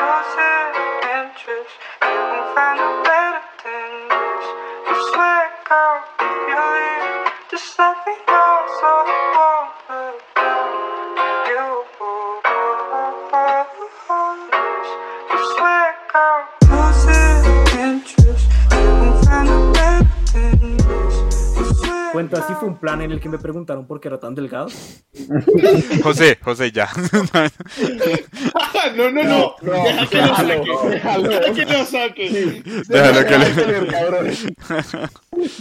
losing interest. You won't find a better than this. I swear, girl, if you leave, just let me know so I won't look down on you. I swear, girl, losing interest. You won't find a better than this. I swear, Cuenta si fue un plan en el que me preguntaron por qué era tan delgado. José, José, ya. no, no, no. No, Deja que lo déjalo, saque. déjalo. Deja que lo saque. Déjalo que le-.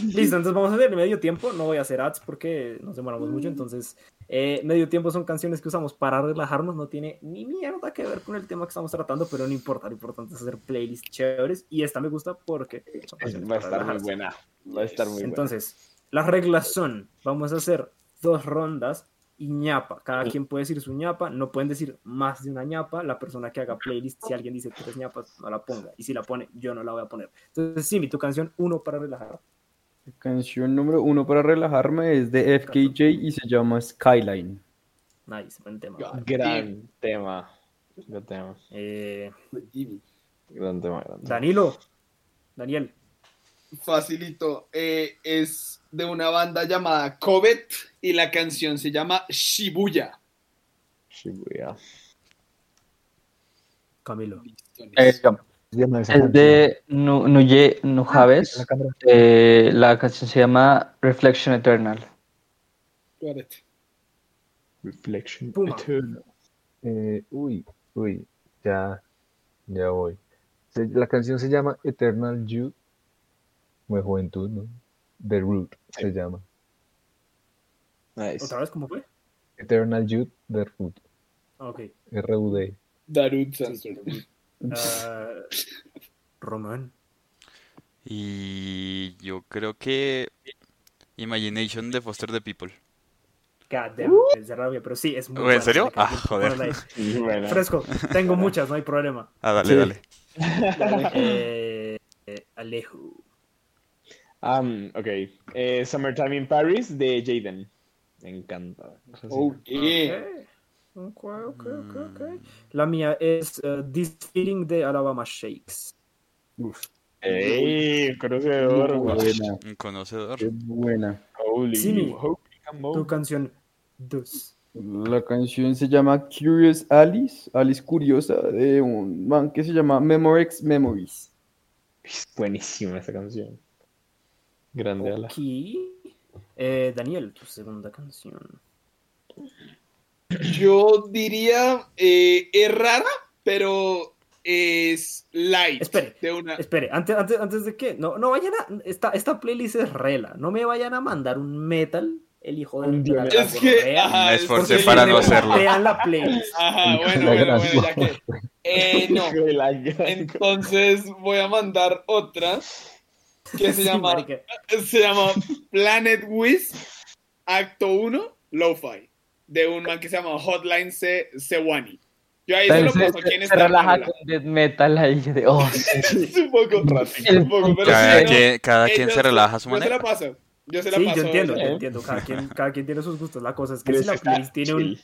Listo, entonces vamos a hacer medio tiempo. No voy a hacer ads porque nos demoramos mucho. Entonces, eh, medio tiempo son canciones que usamos para relajarnos. No tiene ni mierda que ver con el tema que estamos tratando, pero no importa. Lo importante es hacer playlists chéveres. Y esta me gusta porque Va a estar muy relajarse. buena. Va a estar muy buena. Entonces, las reglas son: vamos a hacer dos rondas y ñapa. Cada quien puede decir su ñapa. No pueden decir más de una ñapa. La persona que haga playlist, si alguien dice tres ñapas, no la ponga. Y si la pone, yo no la voy a poner. Entonces, Simi, tu canción, uno para relajar. Canción número uno para relajarme es de FKJ y se llama Skyline. Nice, buen tema. Gran tema. Gran tema. Eh, Gran tema. Gran tema. Danilo, Daniel, Facilito. Eh, es de una banda llamada Covet y la canción se llama Shibuya. Shibuya. Camilo. Eh, es de Nu- Nuye Nujaves. La cámara. Eh, la canción se llama Reflection Eternal. Reflection Puma. Eternal. Eh, uy, uy, ya, ya voy. La canción se llama Eternal Youth, de juventud, ¿no? The Root se llama. Nice. ¿Otra vez cómo fue? Eternal Youth, The Root, Ah, Ok. R-U-D. Darut Sandstorm. Ah, Román. Y yo creo que Imagination de Foster the People. God damn, pensé rabia, pero sí, es muy ¿En buena, serio? Ah, joder. Sí. Fresco, tengo muchas, no hay problema. Ah, dale, Sí. dale. Eh, eh, Alejo. Um, ok. Eh, Summertime in Paris de Jaden. Me encanta. Ok, ok, ok, ok. La mía es eh, This Feeling de Alabama Shakes. ¡Ey! Conocedor. Buena, Un conocedor. qué buena. Holy. Tu canción 2. La canción se llama Curious Alice, Alice Curiosa, de un man que se llama Memorex Memories. Es buenísima esa canción. Grande ala. Aquí. Eh, Daniel, tu segunda canción. Yo diría, eh, es rara, pero es light. Espere, De una... Espere, antes, antes, antes de que. No, no vayan a. Esta, esta playlist es rela. No me vayan a mandar un metal, el hijo de. Un la Es que... ajá, Me es esforcé para no hacerlo. Vean la playlist. Ajá, bueno, bueno, bueno, ya que... Eh, no, entonces voy a mandar otra que se Sí, llama, marica. se llama Planet Wiz, acto 1, Lo-Fi, de un man que se llama Hotline C Sewani. Yo ahí se lo paso aquí en se relaja con death metal ahí. De, oh, Es un poco, un poco, pero Cada sí, no, quien, cada eh, quien se relaja a su Yo se la manera. paso. Yo se la Sí, paso. yo entiendo, ¿eh? yo entiendo. Cada quien, cada quien tiene sus gustos. La cosa es que Pero si la está playlist tiene un.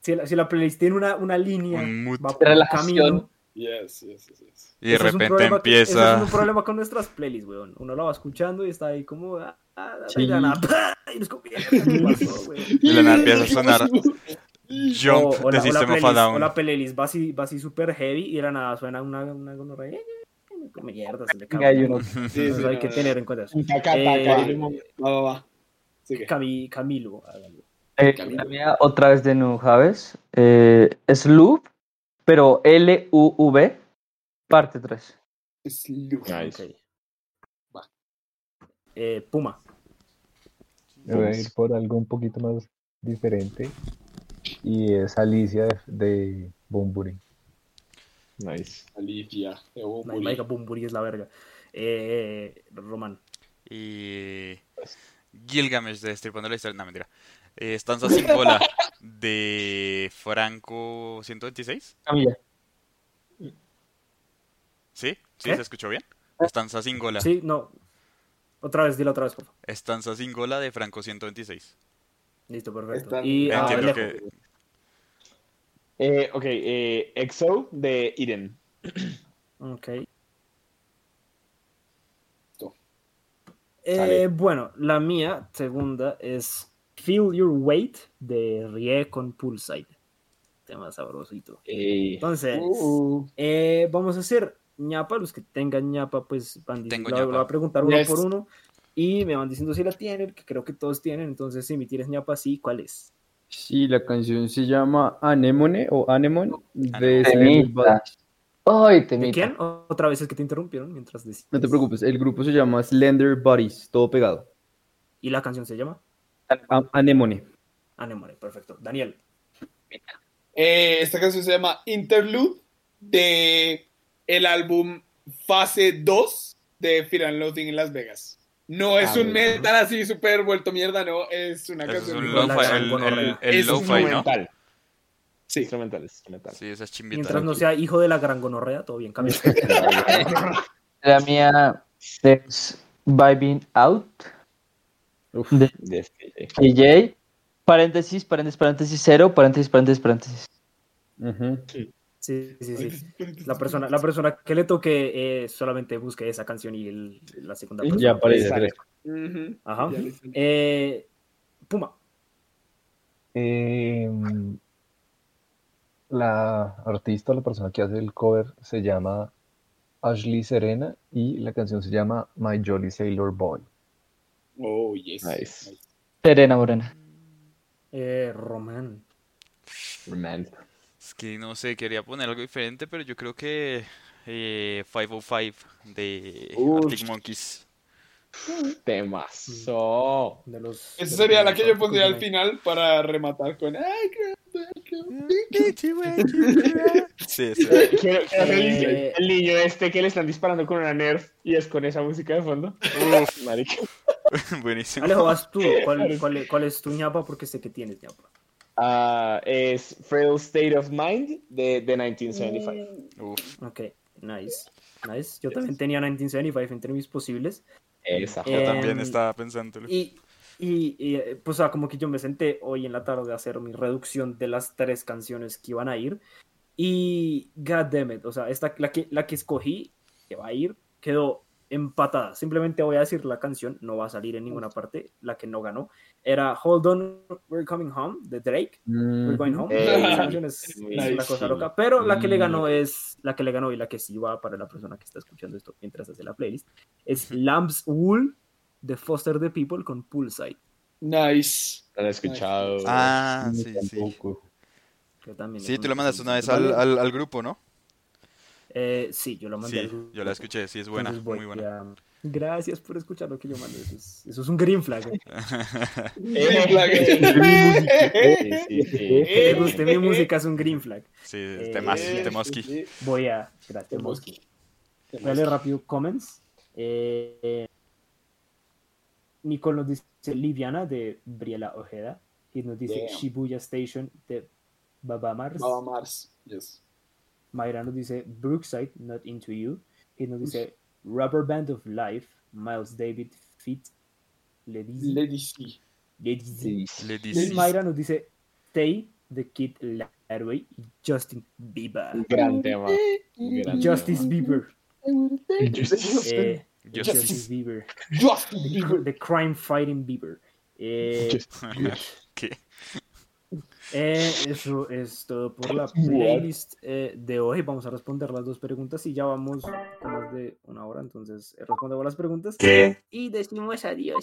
Si la, si la playlist tiene una, una línea, Un va por un Relajación. camino. Yes, yes, yes, yes. Y de Eso es repente problema eso empieza. es un problema con nuestras playlists, weón. Uno la va escuchando y está ahí como. Ah, ah, Sí. y la y es como, mierda, ¿qué pasó, weón? De la nada empieza a sonar Jump o, o de la, System of a o Down. la playlist va así, va así super heavy y de la nada suena una, una gonorrea. Como mierda, se le cae. yo no- Sí, Entonces sí, hay no, que no. tener en cuenta eso. Taca, Eh. Va, va, va. Camilo, hágalo. Eh, la mía, otra vez de Nujaves. Eh, es Loop, pero L-U-V, parte 3. Es Lu- Nice. Ok. Eh, Puma. Me voy a ir por algo un poquito más diferente. Y es Alicia de, de Bunbury. Nice. Alicia. de Bumburi. Marica Bumburi es la verga. Eh, Román. Y Gilgamesh de Estripando la Historia. No, mentira. Eh, Estanza sin bola de Franco 126. Camilla. ¿Sí? ¿Sí? ¿Qué? ¿Se escuchó bien? Estanza sin gola. Sí, no. Otra vez, dilo otra vez, por favor. Estanza sin gola de Franco 126. Listo, perfecto. Y ah, Entiendo que. Eh, ok, eh, EXO de Eden. Ok. Eh, bueno, la mía, segunda, es Feel Your Weight de Rie con Poolside. Tema sabrosito. Ey, Entonces, Uh, eh, vamos a hacer ñapa. Los que tengan ñapa, pues van Tengo ñapa. voy a preguntar uno Yes. por uno. Y me van diciendo si la tienen, que creo que todos tienen. Entonces, si me tienes ñapa, sí, ¿cuál es? Sí, la canción se llama Anemone o Anemone de Temita. Bodies. Ay, ¿De temita. quién? Otra vez es que te interrumpieron mientras decías. No te preocupes, el grupo se llama Slender Bodies, todo pegado. ¿Y la canción se llama? A- Anemone. Anemone, perfecto. Daniel. eh, esta canción se llama Interlude de el álbum Fase 2 de Fear and Loathing en Las Vegas. No es Ah, un metal así súper vuelto mierda, no, es una Eso es canción. un lo- lo-fi, el, el, el Es lo-fi, ¿no? Sí. Instrumental. Sí, esa es chimbita. Mientras no sea hijo de la gran gonorrea, todo bien, cambia. La mía es Vibing Out Uf, de De DJ. Paréntesis, paréntesis, paréntesis, cero, paréntesis, paréntesis, paréntesis. ujú. Sí, sí, sí. La persona, la persona que le toque eh, solamente busque esa canción y el- la segunda persona. Ya aparece. Ajá. Ya. Eh, Puma. Em, la artista, la persona que hace el cover, se llama Ashley Serena y la canción se llama My Jolly Sailor Boy. Oh, yes. Nice. Serena Morena. Eh, Román. Man. Es que no sé, quería poner algo diferente, pero yo creo que eh, 505 de Uf. Arctic Monkeys. Temazo. De los, Esa de sería los la que yo pondría al final para rematar con. Ay, Sí, sí. Quiero- Eh. el niño este que le están disparando con una Nerf y es con esa música de fondo. Uf, Marica. buenísimo. Alejo, vas tú. ¿Cuál, cuál, es- cuál es tu ñapa? Porque sé que tienes ñapa. Ah, es Frail State of Mind de, de 1975. Uf, Ok, nice. Nice. Yo también tenía 1975 entre mis posibles. Esa. yo Eh, también Em, estaba pensándolo. Y, y, y, eh, pues, o sea, como que yo me senté hoy en la tarde a hacer mi reducción de las tres canciones que iban a ir. Y, god damn it, o sea, esta, la, que, la que escogí, que va a ir, quedó empatada. Simplemente voy a decir la canción, no va a salir en ninguna parte. La que no ganó era Hold On, We're Coming Home de Drake. We're Going Home. Eh, es, es nice. una cosa loca. Pero la que le ganó es la que le ganó y la que sí va para la persona que está escuchando esto mientras hace la playlist. Es Lamb's Wool de Foster the People con Poolside. Nice. Lo he escuchado. Ah, Ni sí, sí. Que también Sí, tú lo una mandaste una vez al, al grupo, ¿no? Eh, sí, yo lo mandé. Sí, al yo la escuché, sí, es buena, Entonces muy buena. a- Gracias por escuchar lo que yo mando. Eso es, eso es un green flag. eh. Eh, Eh, guste mi música es un green flag. Sí, Eh, temas, sí, temoski. Voy a. Gracias, Mosky. Voy a leer rápido comments. Eh, eh, Nicole nos dice Liviana de Briela Ojeda. Y nos dice Damn. Shibuya Station de Baba Mars. Baba Mars. Yes. Mayra nos dice Brookside, Not Into You. Y nos dice Rubber Band of Life, Miles David Fit, Lady Lady C. Lady. Mayra nos dice Stay, The Kid Laroi y Justin Bieber. Gran tema. Gran Justice Bieber. Eh, Justice. Justice Bieber. Justin The, Bieber. the Crime Fighting Bieber. Eh. Eh, eso es todo por la playlist eh, de hoy. Vamos a responder las dos preguntas y ya vamos con más de una hora. Entonces, eh, respondemos las preguntas ¿Qué? y decimos adiós.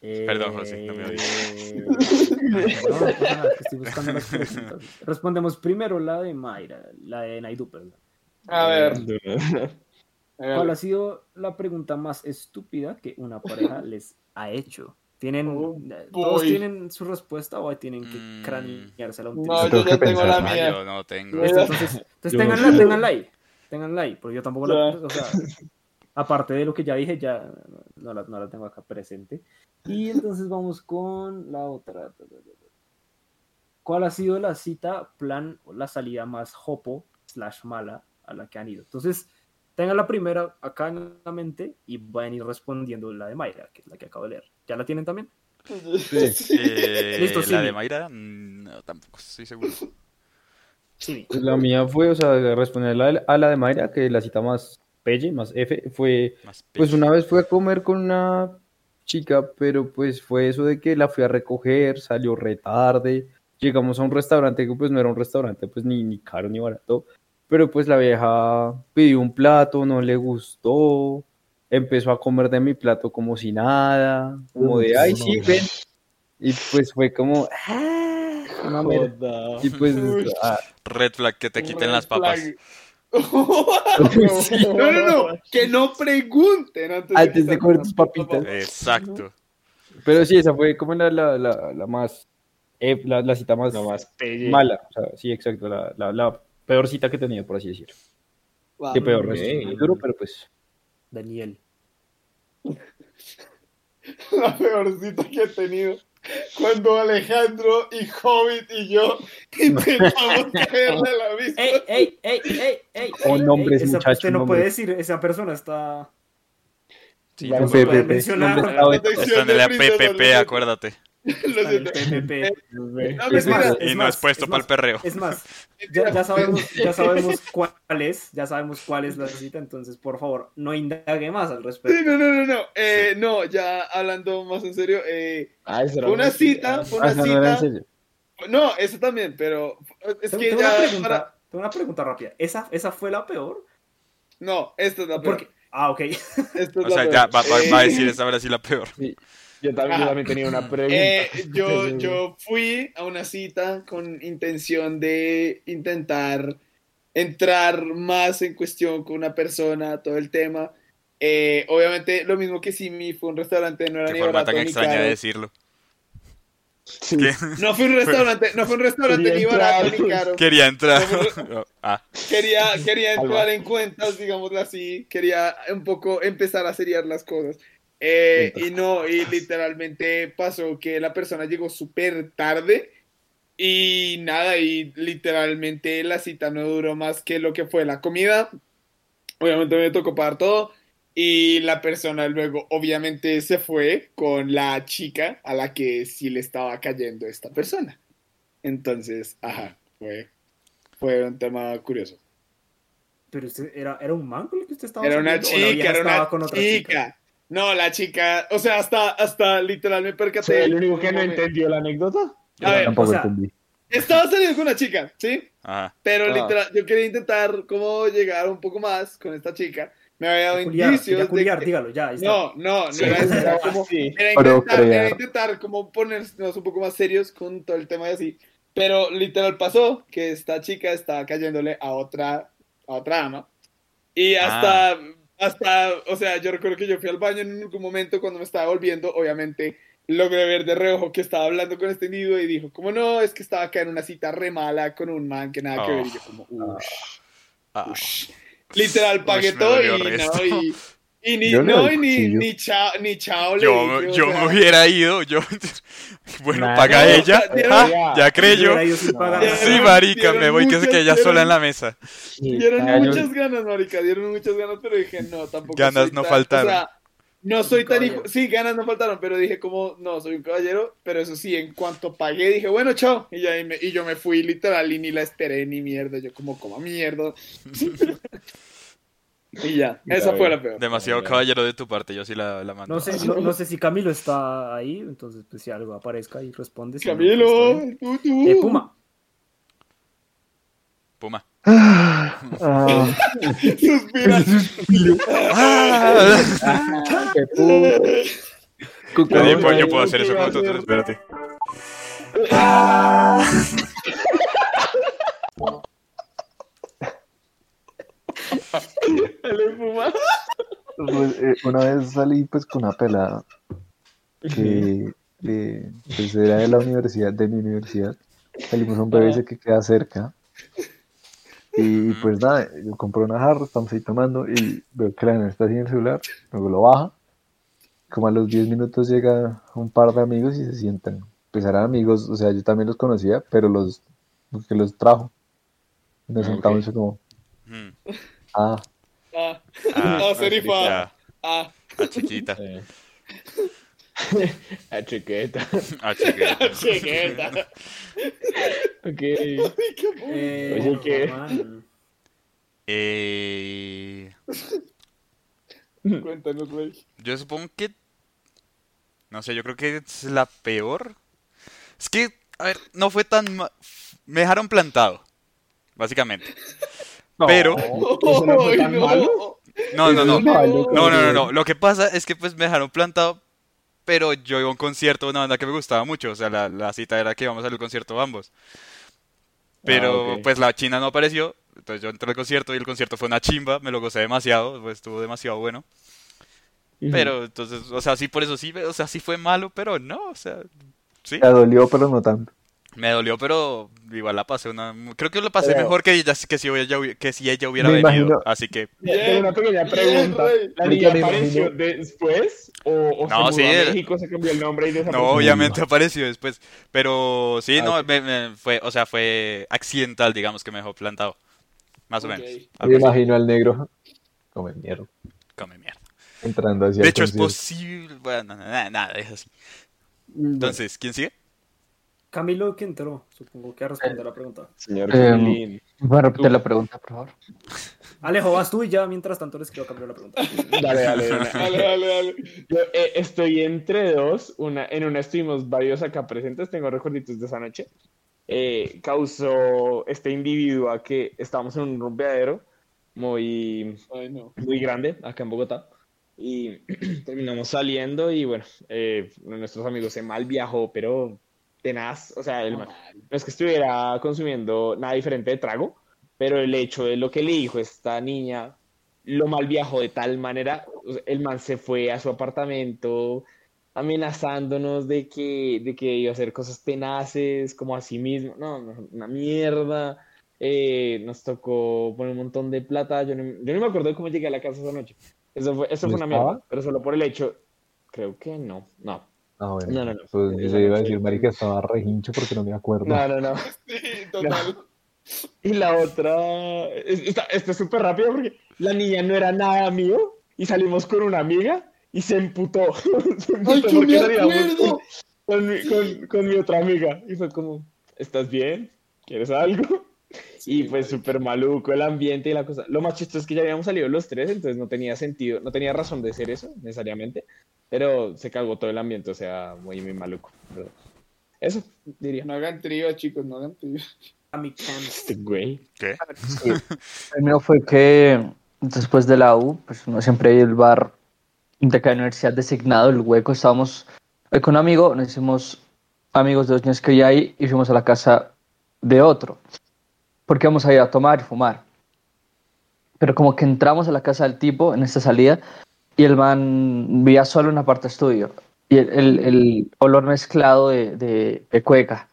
Perdón, José, no me. Eh, No, no pasa nada, que estoy buscando las preguntas. Respondemos primero la de Mayra, la de Naidu, perdón. A ver. ¿Cuál ha sido la pregunta más estúpida que una pareja les ha hecho? ¿Tienen, Oh, ¿Todos tienen su respuesta o tienen que Mm. craneársela un No, yo ya tengo la Ah, mía. yo no tengo. Entonces, entonces ténganla, ténganla ahí. Ténganla ahí, porque yo tampoco la. O sea, aparte de lo que ya dije, ya no la, no la tengo acá presente. Y entonces vamos con la otra. ¿Cuál ha sido la cita, plan o la salida más hopo slash mala a la que han ido? Entonces, tengan la primera acá en la mente y van a ir respondiendo la de Mayra, que es la que acabo de leer. ¿Ya la tienen también? Eh, Listo, la Simi. de Mayra, no, tampoco estoy seguro. Sí. Pues la mía fue, o sea, responder a la, a la de Mayra, que la cita más pelle, más F, fue, Más pues una vez fui a comer con una chica, pero pues fue eso de que la fui a recoger, salió re tarde, llegamos a un restaurante que pues no era un restaurante pues ni, ni caro ni barato, pero pues la vieja pidió un plato, no le gustó, empezó a comer de mi plato como si nada, como de, ay, sí, ven, y pues fue como, "Ah, una mierda". Y pues, ah, Red flag que te quiten Red las papas. no, no, no, que no pregunten antes, Antes de comer las tus papitas. Exacto. Pero sí, esa fue como la, la, la, la más, eh, la, la cita más más mala. O sea, sí, exacto, la, la, la peor cita que he tenido, por así decirlo. Va. Qué peor, es duro, pero pues. Daniel. La peor cita que he tenido. Cuando Alejandro y Hobbit y yo intentamos caerle a la misma. ¡Ey, ey, ey, ey, ey! Oh, ey, nombres, ey, esa- muchacho, Usted no nombres. puede decir, esa persona está. Sí, Ya, no el siento. PPP. No, Es mentira. más, Y es no más, es puesto es para el perreo. Es más, ya, ya sabemos, ya sabemos cuál es, ya sabemos cuál es la cita, entonces por favor, no indague más al Sí, respecto. no, no, no, no. Eh, no, ya hablando más en serio. Eh, Ah, una cita, fue Ah, una no en cita. serio. No, eso también, pero es Tengo, que tengo ya. una pregunta, para- tengo una pregunta rápida. ¿Esa, ¿Esa fue la peor? No, esta es la peor. Porque, ah, ok. Esta es O la sea, peor. ya va, va- va a Eh, decir esa ahora sí la peor. Yo también, yo también tenía una pregunta. Eh, yo, yo fui a una cita con intención de intentar entrar más en cuestión con una persona, todo el tema. Eh, obviamente, lo mismo que Simi, fue un restaurante, no era Qué ni forma barato tan ni extraña caro. de decirlo. Sí. No fue un restaurante, no fue un restaurante Quería ni barato entrar. ni caro. quería entrar. No, Ah, Quería, quería entrar en cuentas, digámoslo así. Quería un poco empezar a seriar las cosas. Eh, y no, y literalmente pasó que la persona llegó súper tarde y nada, y literalmente la cita no duró más que lo que fue la comida. Obviamente me tocó pagar todo y la persona luego obviamente se fue con la chica a la que sí le estaba cayendo esta persona. Entonces, ajá, fue, fue un tema curioso. Pero usted, ¿era, ¿era un man con el que usted estaba Era una chica, era una con otra chica. No, la chica, o sea, hasta, hasta literal me Soy percaté. el único que no entendió la anécdota. A ver, Tampoco o sea, entendí. estaba saliendo con una chica, ¿sí? ajá. Pero Ah. literal, yo quería intentar como llegar un poco más con esta chica. Me había dado Culiar, indicios de culiar, que- dígalo, ya. ahí está. No, no, no Sí, era eso, era como... Era intentar, era intentar como ponernos un poco más serios con todo el tema y así. Pero literal pasó que esta chica estaba cayéndole a otra, a otra ama. Y hasta, hasta, o sea, yo recuerdo que yo fui al baño en algún momento cuando me estaba volviendo, obviamente logré ver de reojo que estaba hablando con este individuo y dijo, como no, es que estaba acá en una cita re mala con un man que nada que ver. Y yo como. Ah. Literal, pagué todo y no, y, y ni, Yo no, y ni, ni chao, ni chao le Yo, o yo sea, me hubiera ido, yo... Bueno, Nah, paga no, ella. Ah, ya Yo creyó. Ya, Sí, marica, me voy que se muchas- quede ella sola en la mesa. Dieron Ya, yo- muchas ganas, marica, dieron muchas ganas, pero dije, no, tampoco Ganas soy no tan- faltaron. O sea, no soy tan hijo... Sí, ganas no faltaron, pero dije como, no, soy un caballero, pero eso sí, en cuanto pagué, dije, bueno, chao, y, ya, y, me- y yo me fui literal y ni la esperé ni mierda, yo como, como mierda. y ya, esa fue la peor. Demasiado caballero de tu parte, yo sí la, la mando. No sé, no, no sé si Camilo está ahí, entonces pues si algo aparezca y responde. si no, pues, Camilo, tú, tú. Eh, Puma. Puma. Ah, Suspira. Ah. Qué puto. Yo, puedo- yo puedo hacer eso con nosotros, espérate. Pues, eh, una vez salí pues con una pelada que eh, pues, era de la universidad, de mi universidad. Salimos a un BBC que queda cerca. Y pues nada, yo compré una jarra, estamos ahí tomando y veo que la nena está en el celular, luego lo baja. Como a los 10 minutos llega un par de amigos y se sientan. Pues eran amigos, o sea, yo también los conocía, pero los, que los trajo. Nos Ah, sentamos ok. y fue como, ah, Ah, Ah, ah, serifa. ya, Ah, a chiquita. Eh. A chiqueta. A chiquita. chiqueta. Ok. Eh, Oye, ¿qué? Román. Eh, Cuéntanos, güey. yo supongo que... No sé, yo creo que es la peor. Es que, a ver, no fue tan... ma- Me dejaron plantado, básicamente. Pero... ¿Eso no fue Ay, tan no. malo? No, no, no. Malo, No, no, no, cabrón. no. Lo que pasa es que pues me dejaron plantado, pero yo iba a un concierto de una banda que me gustaba mucho. O sea, la, la cita era que íbamos al concierto ambos. Pero Ah, pues la china no apareció. Entonces yo entré al concierto y el concierto fue una chimba. Me lo gocé demasiado. Pues estuvo demasiado bueno. Pero entonces, o sea, sí, por eso sí, o sea, sí fue malo, pero no, o sea, sí. Te dolió, pero no tanto. Me dolió, pero igual la pasé una... Creo que lo pasé Pero- mejor que ella, que si ella, hubi- que si ella hubiera Me venido. imagino- Así que... Tengo una pequeña pregunta. ¿La niña apareció después? ¿O, o No, se sí, mudó a era- México, se cambió el nombre y No, desapareció? obviamente apareció después. Pero sí, Ah, no, me- me fue, o sea, fue accidental, digamos, que me dejó plantado. Más o menos. Me así. imagino al negro. Come mierda. Come mierda. Entrando hacia De hecho, es posible. Bueno, nada, nada, es así. Entonces, ¿quién sigue? Camilo que entró, supongo que a responder la pregunta. Señor. ¿Voy a repetir la pregunta, por favor? Alejo, vas tú y ya mientras tanto les quiero cambiar la pregunta. Dale, dale, dale. Dale, dale, dale. Yo eh, estoy entre dos. Una, en una estuvimos varios acá presentes, tengo recuerditos de esa noche. Eh, causó este individuo a que estábamos en un rumbeadero muy, Ay, no. muy grande acá en Bogotá. Y terminamos saliendo y bueno, eh, uno de nuestros amigos se mal viajó, pero tenaz. O sea, el man- no es que estuviera consumiendo nada diferente de trago, pero el hecho de lo que le dijo esta niña lo mal viajó de tal manera, el man se fue a su apartamento amenazándonos de que, de que iba a hacer cosas tenaces, como a sí mismo, no, no, una mierda. Eh, nos tocó poner un montón de plata, yo no, yo no me acuerdo de cómo llegué a la casa esa noche. Eso fue, eso ¿No fue una mierda, pero solo por el hecho, creo que no, no, Ah, bueno. No, no, no. Pues yo iba a decir, marica, estaba re hincho porque no me acuerdo. no, no, no. Sí, total. Y la otra, es- esta, esta es súper rápido porque la niña no era nada mío y salimos con una amiga y se emputó. Se emputó ¡Ay, porque me salíamos acuerdo! Con, con mi, con- con mi otra amiga. Y fue como, ¿estás bien? ¿Quieres algo? y pues súper maluco el ambiente y la cosa. Lo más chistoso es que ya habíamos salido los tres, entonces no tenía sentido, no tenía razón de ser eso necesariamente, pero se cagó todo el ambiente, o sea, muy, muy maluco. Pero eso, diría. No hagan trío, chicos, no hagan trío. A mi. Este güey. ¿Qué? El mío fue que después de la U, pues uno siempre hay el bar de cada universidad designado, el hueco. Estábamos ahí con un amigo, nos hicimos amigos de los niños que había ahí y fuimos a la casa de otro. Porque íbamos a ir a tomar y fumar. Pero como que entramos a la casa del tipo en esta salida y el man vivía solo en una parte estudio. Y el, el- el olor mezclado de, de, de cueca,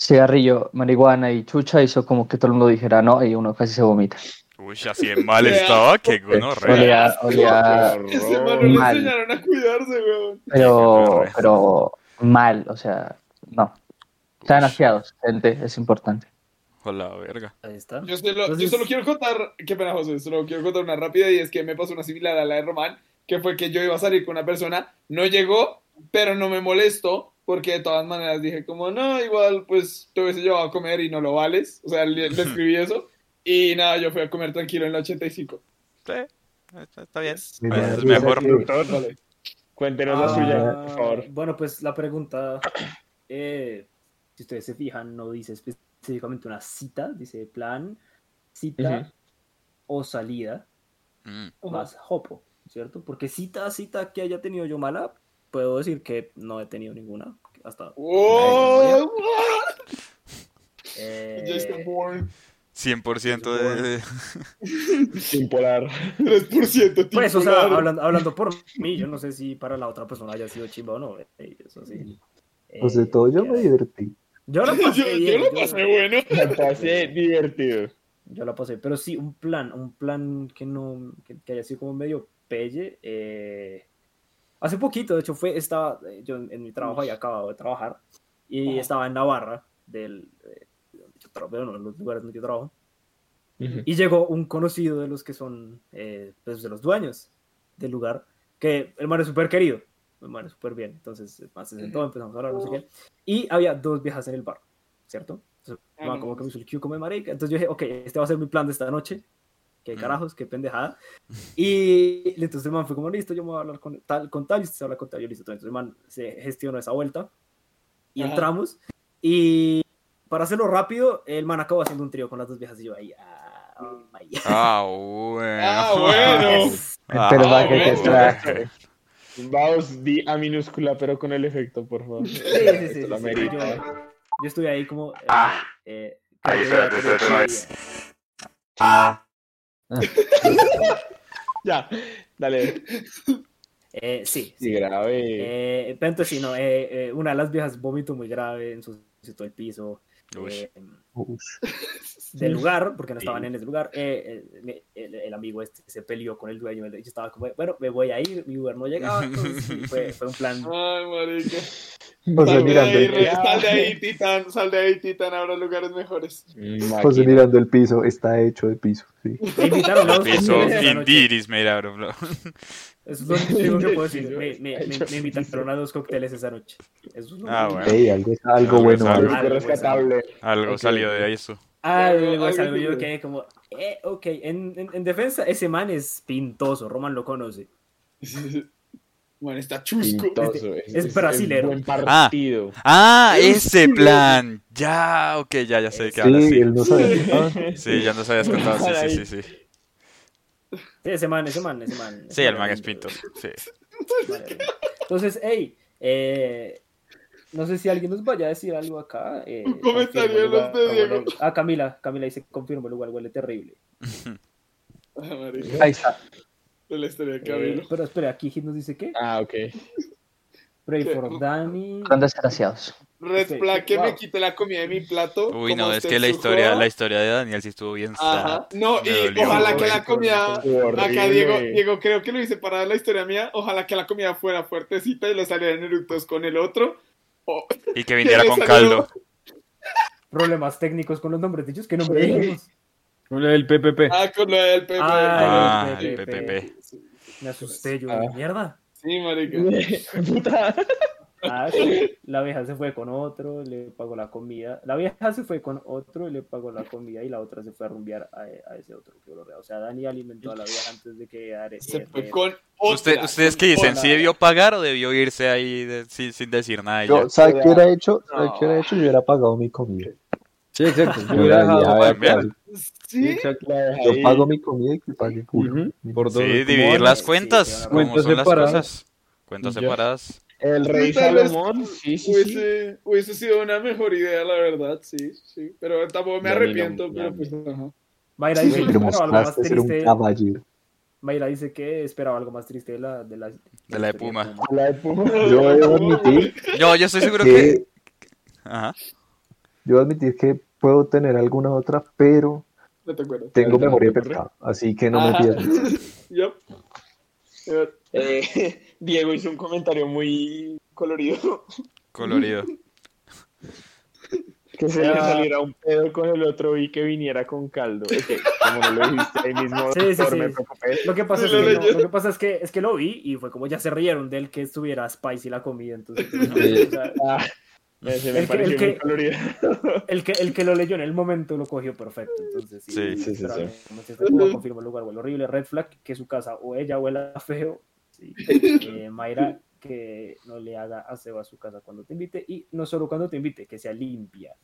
cigarrillo, marihuana y chucha hizo como que todo el mundo dijera no y uno casi se vomita. Uy, así de mal estaba, qué gonorrea. Olía, olía Ese mano le Mal. enseñaron a cuidarse, weón. pero, pero mal, o sea, no. Están asqueados, gente, es importante. Hola, verga. Ahí está. Yo solo, yo Entonces- solo quiero contar, qué pena José, solo quiero contar una rápida y es que me pasó una similar a la de Román, que fue que yo iba a salir con una persona, no llegó, pero no me molestó, porque de todas maneras dije como, no, igual pues te hubiese llevado a comer y no lo vales, o sea, le, le escribí eso, y nada, yo fui a comer tranquilo en la 85. Sí, está, bien. Pues es mejor. que- cuéntenos la Ah, suya, por favor. Bueno, pues la pregunta, eh, si ustedes se fijan, no dice específicamente una cita, dice plan, cita Ujú. o salida, Mm, más hopo, ¿cierto? Porque cita, cita que haya tenido yo mala, puedo decir que no he tenido ninguna hasta... ¡Oh! Eh, Bourne, 100% de... Sin polar. 3% Pues, o sea, hablando, hablando por mí, yo no sé si para la otra persona haya sido chimba o no. eh, Eso sí. Pues de Eh, todo yo me divertí. Yo la Yo, pasé yo bien, lo yo- pasé bueno. Me pasé divertido. Yo la pasé, pero sí, un plan, un plan que no, que, que haya sido como medio pelle. eh, hace poquito, de hecho, fue, estaba, eh, yo en, mi trabajo había acabado de trabajar y Ajá. estaba en Navarra, del, eh, yo trabajo, en los lugares donde yo trabajo, Ujú. y llegó un conocido de los que son, eh, pues, de los dueños del lugar, que el man es súper querido, el man es súper bien, entonces man se sentó, empezamos a hablar, no sé qué, y había dos viejas en el bar, ¿cierto? Entonces man, como que me hizo el cue como de marica. Entonces yo dije, ok, este va a ser mi plan de esta noche. Qué carajos, qué pendejada. Y entonces el man fue como, listo, yo me voy a hablar con tal, con tal, y usted se habla con tal, yo listo. Entonces el man se gestionó esa vuelta y Ajá. entramos. Y para hacerlo rápido, el man acabó haciendo un trío con las dos viejas y yo ahí, ah, oh my God. Ah, bueno. Ah, bueno. Ah, Pero va que te traje. Vamos, di A minúscula, pero con el efecto, por favor. Sí, sí, sí, sí, sí. Yo, yo estuve ahí como... eh, Ah. eh, Ahí, que- espérate, espérate, no Ya, dale. eh, sí, Sí, sí. grave. Eh, sí, no, eh, eh, una de las viejas vómito muy grave, ensució todo el piso Uy. eh, del lugar, porque no estaban en ese lugar. eh, eh, el, el amigo este se peleó con el dueño, yo estaba como, bueno, me voy a ir, mi Uber no llegaba, entonces sí, fue, fue un plan. Ay, marica. José Sal de mirando, ahí, el, sal de ahí, Titán. Sal de ahí, Titán. Habrá lugares mejores. José mirando el piso, está hecho de piso. Sí. Me invitaron a dos Piso cócteles esa noche. indeed is made out of love. Eso es lo único que puedo decir. Me, me, me, me invitaron a dos cócteles esa noche. Eso es lo Ah, bueno. Ey, algo, algo Algo bueno. algo. Algo rescatable. Algo salió de eso. Algo Algo yo que- quedé como, eh, ok, en, en, en defensa, ese man es pintoso, Roman lo conoce. Bueno, está chusco. Pintoso. es brasilero. buen partido. Ah, Es ese plan. Ya, ok, ya, ya sé de qué hablas. Sí, Sí, él no sabe. Ah, sí, ya nos habías contado. Sí, sí, sí. Sí, Sí, ese man, ese man, ese man. sí el man es pintoso. Sí. Vale. Entonces, hey, eh, no sé si alguien nos vaya a decir algo acá. eh, Un comentario de los lugar, de Diego. Ah, Camila, Camila dice, confirmo, el lugar huele terrible. Ah. Ahí está. De la historia de Eh, Camilo. pero espera, aquí Hit nos dice qué? Ah, ok. Pray ¿Qué? for Danny. Son desgraciados. Red que wow. me quite la comida de mi plato. Uy, no, es que la historia, la historia de Daniel sí estuvo bien Ajá. sad. No, Me y dolió, ojalá que la comida. Acá Diego, Diego, creo que lo hice para la historia mía. Ojalá que la comida fuera fuertecita y lo salieran eructos con el otro. O- Y que viniera con salió- caldo. Problemas técnicos con los nombres de ellos, ¿qué nombre dijimos? Con el PPP. Ah, con lo del Pepe. Ah, Ah, el PPP. PPP. Me asusté yo, Ah. mierda. Sí, marica. Puta. Ah, sí. La vieja se fue con otro, le pagó la comida. La vieja se fue con otro y le pagó la comida y la otra se fue a rumbear a, a ese otro. que lo O sea, Dani alimentó a la vieja antes de que Are- Se eh, fue eh, con otra. Usted, ¿Ustedes qué dicen? ¿Sí debió pagar o debió irse ahí de- sin, sin decir nada? Yo, ¿Sabe qué hubiera hecho? ¿Sabe qué hubiera hecho? Yo hubiera pagado mi comida. Sí, exacto. Yo. Sí, exacto. yo pago mi comida y que pague culo. Ujú, Por dos. Sí, dividir las cuentas, sí, como cuentas son las separadas. cosas. Cuentas separadas. El rey Salomón, sí, sí, sí. hubiese, hubiese sido una mejor idea, la verdad, sí, sí. Pero tampoco me no, arrepiento, ya, pero pues, ajá. Mayra dice que esperaba algo más triste. Mayra dice que esperaba algo más triste de la de la, De la de Puma. La de Puma. Yo debo admitir Yo, yo estoy seguro que. que, Ajá. yo admitir que puedo tener alguna otra, pero No te tengo memoria de ¿Te pescado, así que no me. Yup. Eh, Eh, Diego hizo un comentario muy colorido. Colorido. Que se le Ah. saliera un pedo con el otro y que viniera con caldo. Como no lo dijiste ahí mismo, Sí, sí, doctor, sí. me preocupé. Lo que pasa, es que, no, lo que pasa es que es que lo vi y fue como ya se rieron del que estuviera spicy la comida. Entonces, Sí. o sea, Ah, me- se me El que- pareció el que- muy colorido. el, que, el que lo leyó en el momento lo cogió perfecto. Entonces, sí, Sí, sí, sí, sí. como si Cuba confirma el lugar huele horrible. Red flag, que su casa o ella huela feo. Sí. Eh, Mayra, que no le haga aseo a su casa cuando te invite. Y no solo cuando te invite, que sea limpia.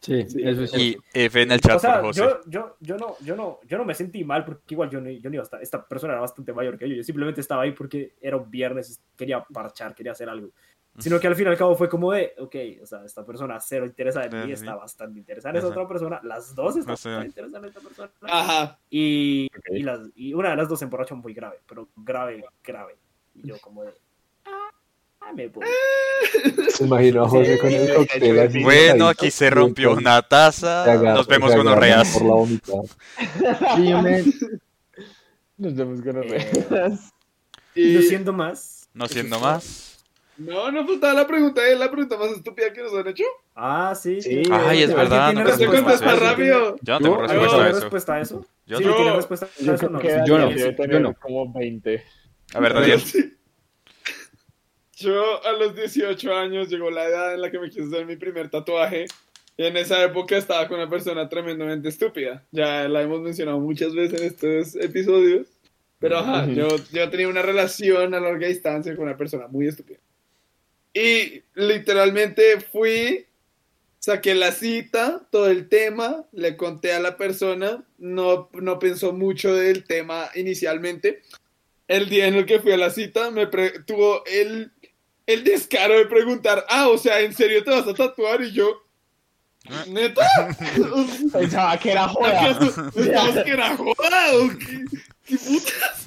Sí, eso es Y F en el chat O sea, por José. yo, yo, yo, no, yo, no, yo no me sentí mal porque igual yo no, yo no iba a estar, esta persona era bastante mayor que yo, yo simplemente estaba ahí porque era un viernes quería parchar, quería hacer algo. Sino que al fin y al cabo fue como de, ok, o sea, esta persona cero interesada en mí, está bastante interesada en esa otra persona, las dos están No sé. bastante interesadas en esta persona. Ajá. Y, y, las, y una de las dos se emborrachó muy grave, pero grave, grave. Y yo como de, ah, me voy. Se imaginó a José con el cóctel. Bueno, aquí se rompió una taza. agarra- Nos vemos con orreas. Por la vomitada. Sí, me- Nos vemos con Eh, orreas. y no siendo más. No siendo fue. más. No, no faltaba la pregunta, es la pregunta más estúpida que nos han hecho. Ah, sí. Sí. sí. Ay, es ¿Alguien verdad, no No se respuesta rápido. Yo no tengo respuesta ¿Tiene a eso. respuesta a eso? Yo sí, no. ¿tiene respuesta a Yo eso? No. yo no, yo no. como 20. A ver, Daniel. Yo a los 18 años llegó la edad en la que me quise hacer mi primer tatuaje Y en esa época estaba con una persona tremendamente estúpida. Ya la hemos mencionado muchas veces en estos episodios. Pero ajá, yo, yo tenía una relación a larga distancia con una persona muy estúpida. Y literalmente fui, saqué la cita, todo el tema, le conté a la persona, no, no pensó mucho del tema inicialmente. El día en el que fui a la cita, me pre- tuvo el, el descaro de preguntar, ah, o sea, ¿en serio te vas a tatuar? Y yo, ¿neta? Pensaba que era joda. ¿Pensabas que era joda qué? ¿Qué putas?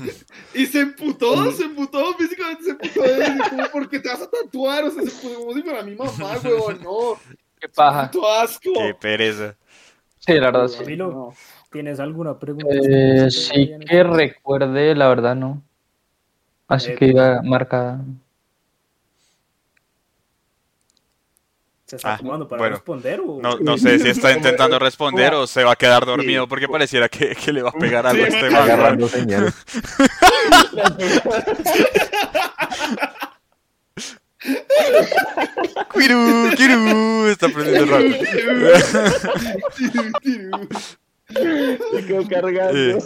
Y se emputó, se emputó, físicamente se emputó. Como, ¿por qué te vas a tatuar? O sea, se puso como si fuera mi mamá, huevón, no. Qué paja. Puto asco. Qué pereza. Sí, la verdad, sí. No. ¿tienes alguna pregunta? Eh, sí que recuerde, la verdad, no. Así Eh, que iba marcada. ¿Se está Ah, tomando para bueno. responder o...? No, no sé si está intentando responder o se va a quedar dormido porque pareciera que, que le va a pegar algo a este man. Agarrando señales. Quiru, Quiru, está aprendiendo rápido. Se quedó cargando.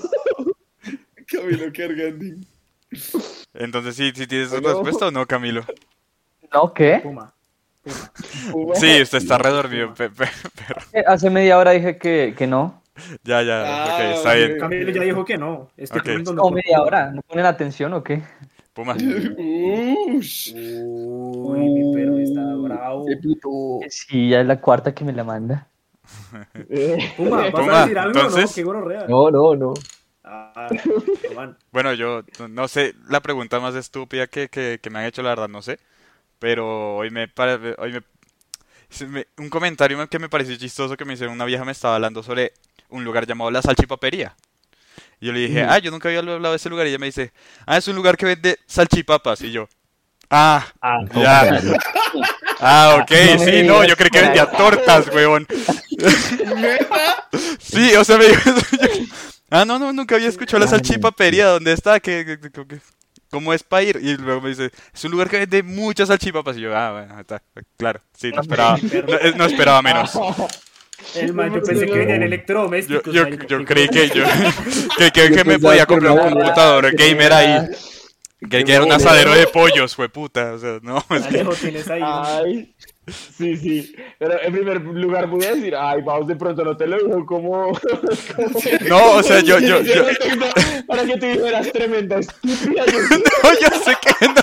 Camilo cargando. entonces, ¿sí, sí tienes respuesta o no, Camilo? ¿No? ¿Qué? Puma. Sí, usted está redormido, pe- pe- pero Eh, Hace media hora dije que, que no. ya, ya, Ah, ok, está bien. Camilo ya dijo que no. Este Ok. punto no ¿O fue media Puma. hora? ¿No ponen atención o qué? Puma. Ush. Uy, mi perro está bravo. Sí, ya es la cuarta que me la manda. Eh, Puma, ¿vas Puma, a decir algo entonces- no? Qué. No, no, no. Ah. Bueno, yo no sé, la pregunta más estúpida que, que, que me han hecho, la verdad, no sé. Pero hoy me, hoy me, se me- un comentario que me pareció chistoso que me hicieron una vieja me estaba hablando sobre un lugar llamado La Salchipapería. Y yo le dije, ah, yo nunca había hablado de ese lugar. Y ella me dice, ah, es un lugar que vende salchipapas. Y yo, ah, ya. Ah, ok, No sí, no, yo creí que vendía tortas, weón. Sí, o sea, me dijo Ah, no, no, nunca había escuchado la salchipapería. ¿Dónde está? ¿Qué, qué- qué- qué- ¿Cómo es para ir? Y luego me dice, es un lugar que vende muchas salchipapas. Y yo, ah, bueno, está, claro. Sí, no esperaba, no, eh, no esperaba menos. El man, yo pensé que venían electrodomésticos. Yo, creí que yo, que, que, que me podía comprar un computador gamer ahí. Que, que era un asadero de pollos, fue puta. O sea, no, es que... Alejo, tienes ahí. Ay, sí, sí. Pero en primer lugar voy a decir, ay, vamos, de pronto no te lo dijo como... No, o sea, yo, yo, yo, Para que tú dijeras tremenda estúpida. yo- No, yo sé que no.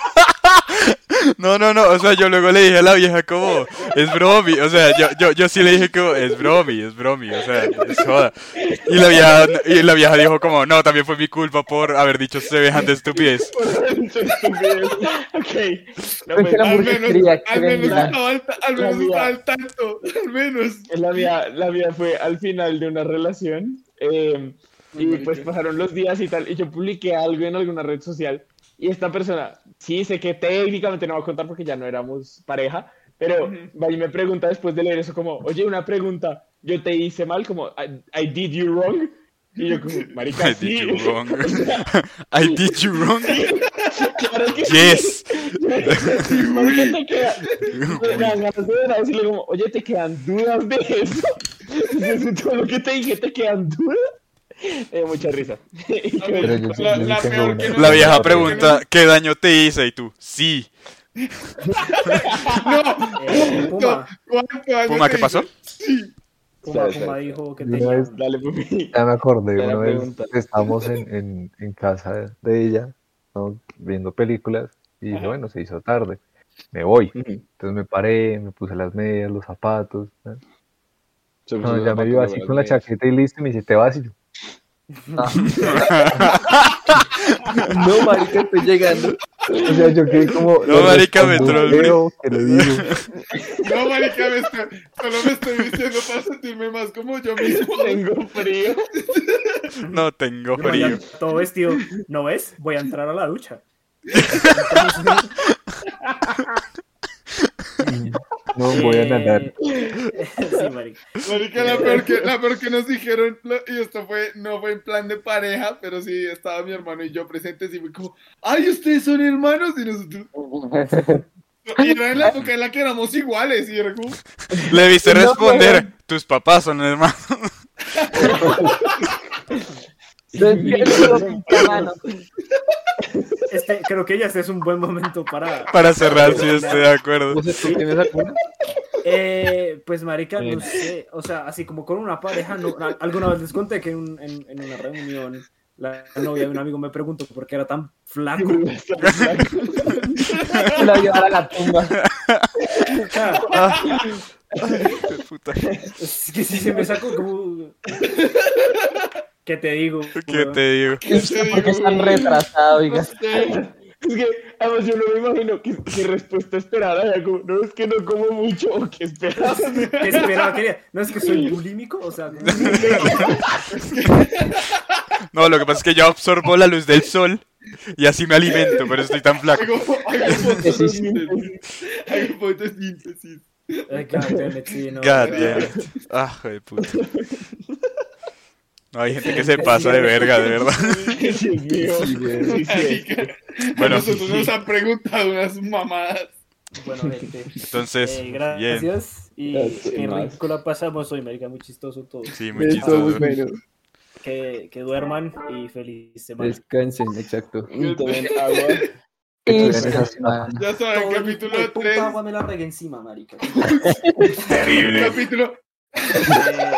No, no, no, o sea, yo luego le dije a la vieja como, es bromi, o sea, yo, yo, yo sí le dije como, es bromi, es bromi, o sea, es joda. Y la vieja, y la vieja dijo como, no, también fue mi culpa por haber dicho semejante estupidez. Por haber dicho estupidez. Ok. No, pues, Al menos, al menos estaba al, al menos estaba al tanto. Al menos. La mía, la mía fue al final de una relación. eh, y pues pasaron los días y tal. Y yo publiqué algo en alguna red social. Y esta persona, sí, sé que técnicamente no va a contar porque ya no éramos pareja. Pero y me pregunta después de leer eso como, oye, una pregunta, yo te hice mal, como, I, I did you wrong. Y yo como, marica, I sí. did you wrong. I did you wrong. Claro que sí. Yes. Marica, te queda- me dan ganas de ver a decirle como, oye, ¿te quedan dudas de eso? ¿De todo lo que te dije te quedan dudas? Eh, mucha risa. La- yo sí la tengo peor una. que no- La vieja no, pregunta, ¿qué daño te hice? Y tú, sí. Eh, Puma, ¿Cuánto daño Puma, te ¿qué pasó? Puma, Puma dijo que tenía... vez- Dale. Ya me acordé, una vez estábamos en, en, en casa de ella, ¿no? viendo películas, y dije, bueno, se hizo tarde, me voy. Entonces me paré, me puse las medias, los zapatos. ¿no? No, ya me vio así con la chaqueta y listo, y me dice, te vas y yo. No, marica, estoy llegando. O sea, yo quedé como. No, marica, me que le digo. No, marica, me estoy, solo me estoy vistiendo para sentirme más como yo mismo. Tengo frío. No tengo frío. Todo vestido. ¿No ves? Voy a entrar a la ducha. No voy a nadar. Sí, marica. Marica, la peor, que, la peor que nos dijeron, lo- y esto fue, no fue en plan de pareja, pero sí estaba mi hermano y yo presentes y fue como, ay, ustedes son hermanos y nosotros, Y era en la época en la que éramos iguales, y era como... Le viste No, responder, tus papás son hermanos. Este, creo que ya este es un buen momento para. Para cerrar, sí, estoy de acuerdo. Entonces, ¿tú tienes alguna? Eh, pues, marica, no sé. O sea, así como con una pareja, no, alguna vez les conté que en, un- en, en una reunión la novia de un amigo me preguntó por qué era tan flaco. Lo llevar a la tumba. Ah. Puta. Es que sí se me sacó como. ¿Qué te digo? ¿Qué te digo? Porque están retrasados, oiga. Es que, además, yo no me imagino qué, qué respuesta esperara. ya como, no, es que no como mucho, o qué esperas. ¿Qué esperaba? Quería- No es que soy bulímico, o sea. No, lo que pasa es que yo absorbo la luz del sol y así me alimento, pero estoy tan flaco. Hago fotosíntesis. God damn it, sí, no. God damn it. Ah, hijo de puta. No, hay gente que se pasa de verga, de verdad. Sí, sí. Bueno. Nosotros nos han preguntado unas mamadas. Bueno, gente. Entonces, Eh, bien. gracias. Y Gracias, qué más. rico la pasamos hoy, marica. Muy chistoso todo. Sí, muy Estuvo muy chistoso. bueno. Que, que duerman y feliz semana. Descansen, exacto. Y tomen agua. Que. Ya saben, Todo capítulo hijo de puta 3. agua me la regué encima, marica. Capítulo. Eh,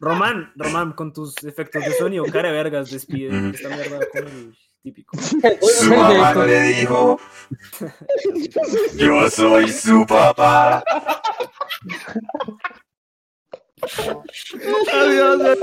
Román, Román, con tus efectos de sonido, cara de vergas, despide esta mierda con el típico. Su mamá no le dijo, yo soy su papá. Adiós.